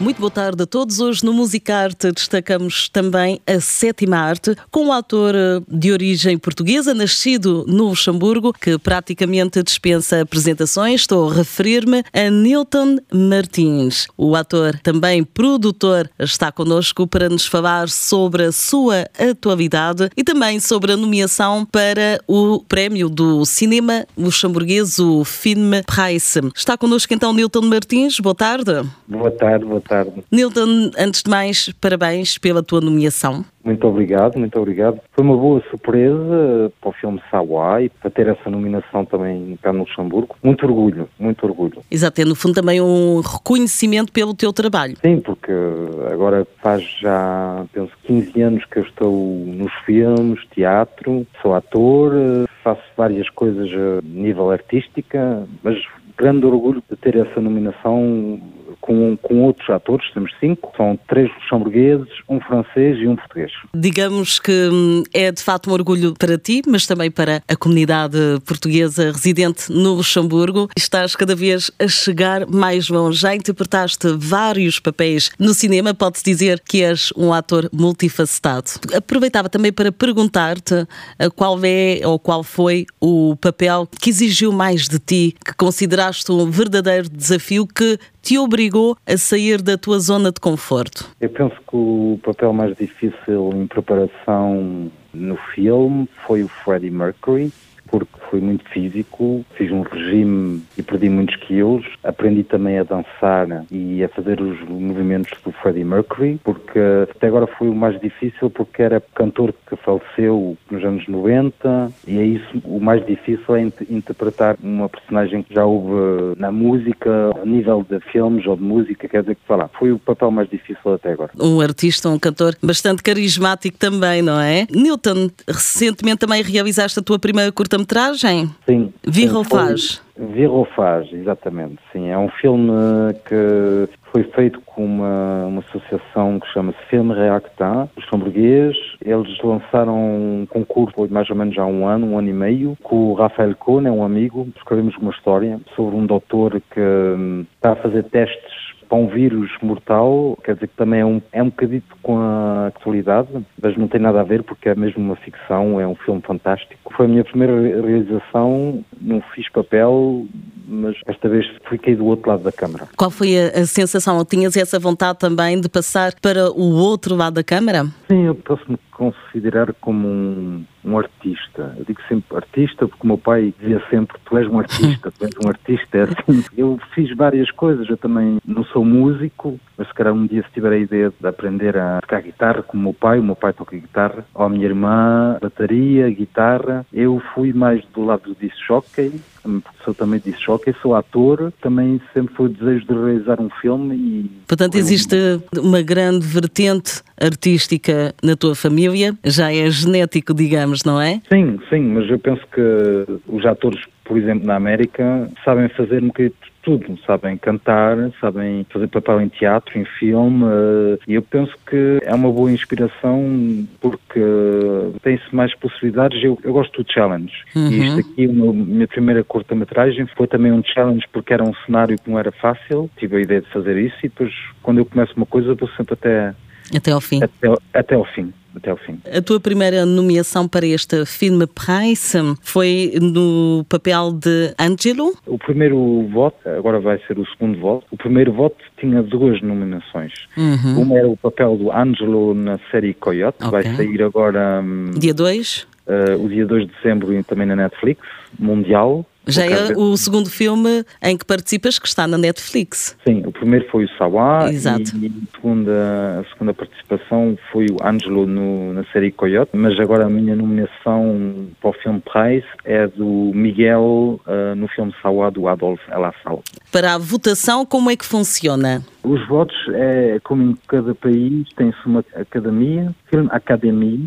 Muito boa tarde a todos. Hoje no Musicarte destacamos também a sétima arte, com um autor eh, de origem portuguesa, nascido no Luxemburgo, que praticamente dispensa apresentações. Estou a referir-me a Nilton Martins. O ator, também produtor, está connosco para nos falar sobre a sua atualidade e também sobre a nomeação para o prémio do cinema luxemburguês, o Film Price. Está connosco então Nilton Martins. Boa tarde. Boa tarde, boa tarde tarde. Nilton, antes de mais, parabéns pela tua nomeação. Muito obrigado, muito obrigado. Foi uma boa surpresa para o filme Sawai, para ter essa nominação também cá no Luxemburgo. Muito orgulho, muito orgulho. Exato, é no fundo também um reconhecimento pelo teu trabalho. Sim, porque agora faz já, penso, 15 anos que eu estou nos filmes, teatro, sou ator, faço várias coisas a nível artística, mas grande orgulho de ter essa nominação com, com outros atores, temos cinco, são três luxemburgueses, um francês e um português. Digamos que hum, é de facto um orgulho para ti, mas também para a comunidade portuguesa residente no Luxemburgo. Estás cada vez a chegar mais longe. Já interpretaste vários papéis no cinema, pode-se dizer que és um ator multifacetado. Aproveitava também para perguntar-te eh, qual é ou qual foi o papel que exigiu mais de ti, que consideraste um verdadeiro desafio que te obrigou a sair da tua zona de conforto? Eu penso que o papel mais difícil em preparação no filme foi o Freddie Mercury, porque foi muito físico, fiz um regime e perdi muitos quilos. Aprendi também a dançar e a fazer os movimentos do Freddie Mercury, porque até agora foi o mais difícil porque era cantor que faleceu nos anos 90 e é isso o mais difícil é interpretar uma personagem que já houve na música, a nível de filmes ou de música, quer dizer que falar. Foi o papel mais difícil até agora. Um artista, um cantor bastante carismático também, não é? Newton, recentemente também realizaste a tua primeira curta-metragem? Sim. Virofage. Virofage, exatamente. Sim, é um filme que foi feito com uma, uma associação que chama-se Reacta, luxemburguês. Eles lançaram um concurso foi mais ou menos há um ano, um ano e meio, com o Rafael Kohn, é um amigo. Escrevemos uma história sobre um doutor que hum, está a fazer testes para um vírus mortal, quer dizer que também é um, é um bocadito com a atualidade, mas não tem nada a ver porque é mesmo uma ficção, é um filme fantástico. Foi a minha primeira realização, não fiz papel, mas esta vez fiquei do outro lado da câmara. Qual foi a, a sensação? Tinhas essa vontade também de passar para o outro lado da câmara? Sim, eu posso-me considerar como um, um, artista. Eu digo sempre artista porque o meu pai dizia sempre tu és um artista, tu és um artista. É assim. Eu fiz várias coisas, eu também não sou músico, mas se calhar um dia se tiver a ideia de aprender a tocar guitarra como o meu pai, o meu pai toca guitarra, ou a minha irmã, bateria, guitarra, eu fui mais do lado do disc jockey, sou também disc jockey, sou ator, também sempre foi o desejo de realizar um filme e... Portanto, existe uma grande vertente artística na tua família, já é genético, digamos, não é? Sim, sim, mas eu penso que os atores, por exemplo, na América, sabem fazer um bocadinho tudo, sabem cantar, sabem fazer papel em teatro, em filme, eh, e eu penso que é uma boa inspiração porque tem-se mais possibilidades. Eu, eu gosto do challenge. Uhum. E isto aqui, a minha primeira curta-metragem, foi também um challenge porque era um cenário que não era fácil. Tive a ideia de fazer isso e depois, quando eu começo uma coisa, vou sempre até até ao fim. Até, até ao fim. Até ao fim. A tua primeira nomeação para este filme Price foi no papel de Angelo? O primeiro voto, agora vai ser o segundo voto. O primeiro voto tinha duas nominações. Uhum. Uma era o papel do Angelo na série Coyote, okay. vai sair agora. Um, dia 2? Uh, o dia 2 de dezembro e também na Netflix, mundial. Já é o segundo filme em que participas que está na Netflix. Sim, o primeiro foi o Sawa Exato. e a segunda, a segunda participação foi o Angelo no, na série Coyote, mas agora a minha nomeação para o filme Price é do Miguel uh, no filme Sawa do Adolf Elassal. Para a votação, como é que funciona? Os votos é como em cada país tem-se uma academia, filme academia,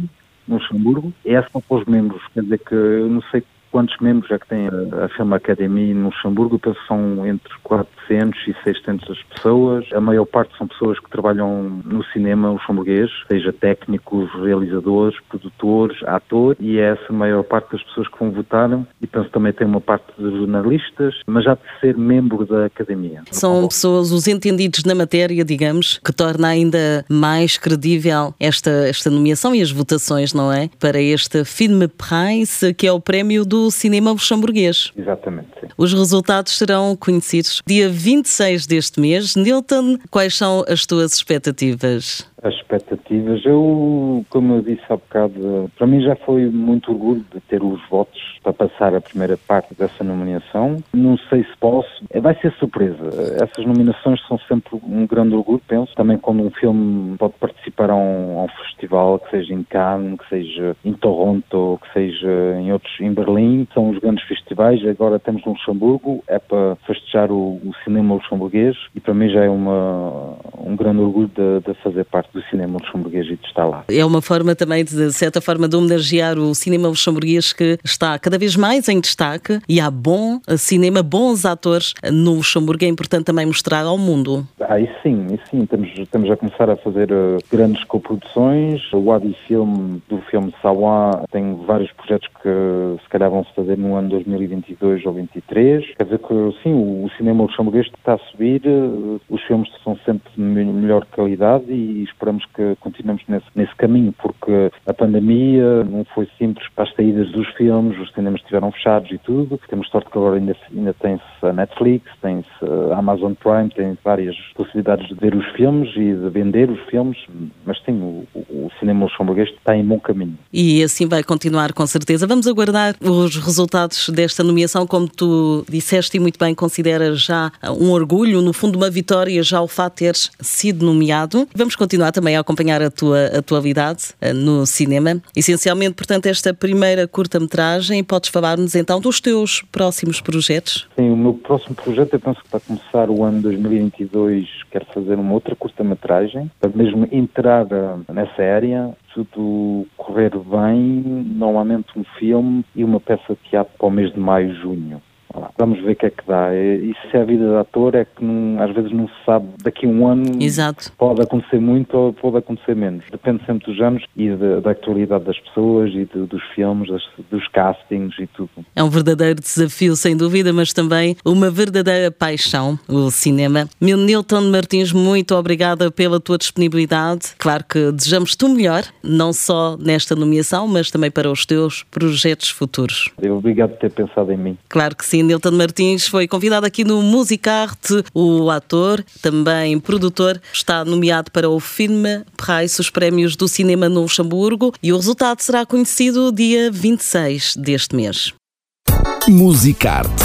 no Luxemburgo. E essa são para os membros, quer dizer que eu não sei quantos membros é que tem a, Film Academy no Luxemburgo, penso que são entre 400 e 600 pessoas. A maior parte são pessoas que trabalham no cinema luxemburguês, seja técnicos, realizadores, produtores, atores, e é essa a maior parte das pessoas que vão votar. E penso que também tem uma parte de jornalistas, mas já de ser membro da academia. São pessoas, os entendidos na matéria, digamos, que torna ainda mais credível esta, esta nomeação e as votações, não é? Para este Film Prize, que é o prémio do cinema luxemburguês. Exatamente. Sim. Os resultados serão conhecidos dia 26 deste mês. Nilton, quais são as tuas expectativas? As expectativas, eu, como eu disse há bocado, para mim já foi muito orgulho de ter os votos para passar a primeira parte dessa nomeação. Não sei se posso, vai ser surpresa. Essas nominações são sempre um grande orgulho, penso. Também quando um filme pode participar a um, a um festival, que seja em Cannes, que seja em Toronto, que seja em outros, em Berlim, são os grandes festivais. Agora temos Luxemburgo, é para festejar o, o cinema luxemburguês e para mim já é uma, um grande orgulho de, de fazer parte do cinema luxemburguês e de estar lá. É uma forma também, de certa forma, de homenagear o cinema luxemburguês que está cada vez mais em destaque e há bom cinema, bons atores no Luxemburgo. É importante também mostrar ao mundo. Ah, e sim, e sim. Estamos, estamos a começar a fazer uh, grandes coproduções. O Wadi Film, do filme Sawa, tem vários projetos que se calhar vão se fazer no ano 2022 ou 2023. Quer dizer que, sim, o, o cinema luxemburguês está a subir, uh, os filmes são sempre de melhor qualidade e esperamos que continuemos nesse, nesse caminho, porque a pandemia não foi simples para as saídas dos filmes, os cinemas estiveram fechados e tudo. Temos sorte que agora ainda, ainda tem-se a Netflix, tem-se a Amazon Prime, tem várias possibilidades de ver os filmes e de vender os filmes, mas sim, o, o cinema luxemburguês está em bom caminho. E assim vai continuar com certeza. Vamos aguardar os resultados desta nomeação, como tu disseste e muito bem, consideras já um orgulho, no fundo uma vitória já o fato de teres sido nomeado. Vamos continuar também a acompanhar a tua atualidade eh, no cinema. Essencialmente, portanto, esta primeira curta-metragem, podes falar-nos então dos teus próximos projetos? Sim, o meu próximo projeto, eu penso que para começar o ano 2022, quero fazer uma outra curta-metragem, para mesmo entrar eh, nessa área, tudo correr bem, normalmente um filme e uma peça de teatro para o mês de maio, junho. Vamos ver o que é que dá. E se é a vida de ator é que não, às vezes não se sabe. Daqui a um ano Exato. pode acontecer muito ou pode acontecer menos. Depende sempre dos anos e de, da actualidade das pessoas e de, dos filmes, das, dos castings e tudo. É um verdadeiro desafio, sem dúvida, mas também uma verdadeira paixão, o cinema. Meu Nilton Martins, muito obrigada pela tua disponibilidade. Claro que desejamos tu melhor, não só nesta nomeação, mas também para os teus projetos futuros. Obrigado por ter pensado em mim. Claro que sim. Nilton Martins foi convidado aqui no Musicarte. O ator, também produtor, está nomeado para o filme Price, os prémios do cinema no Luxemburgo, e o resultado será conhecido dia 26 deste mês. Musicarte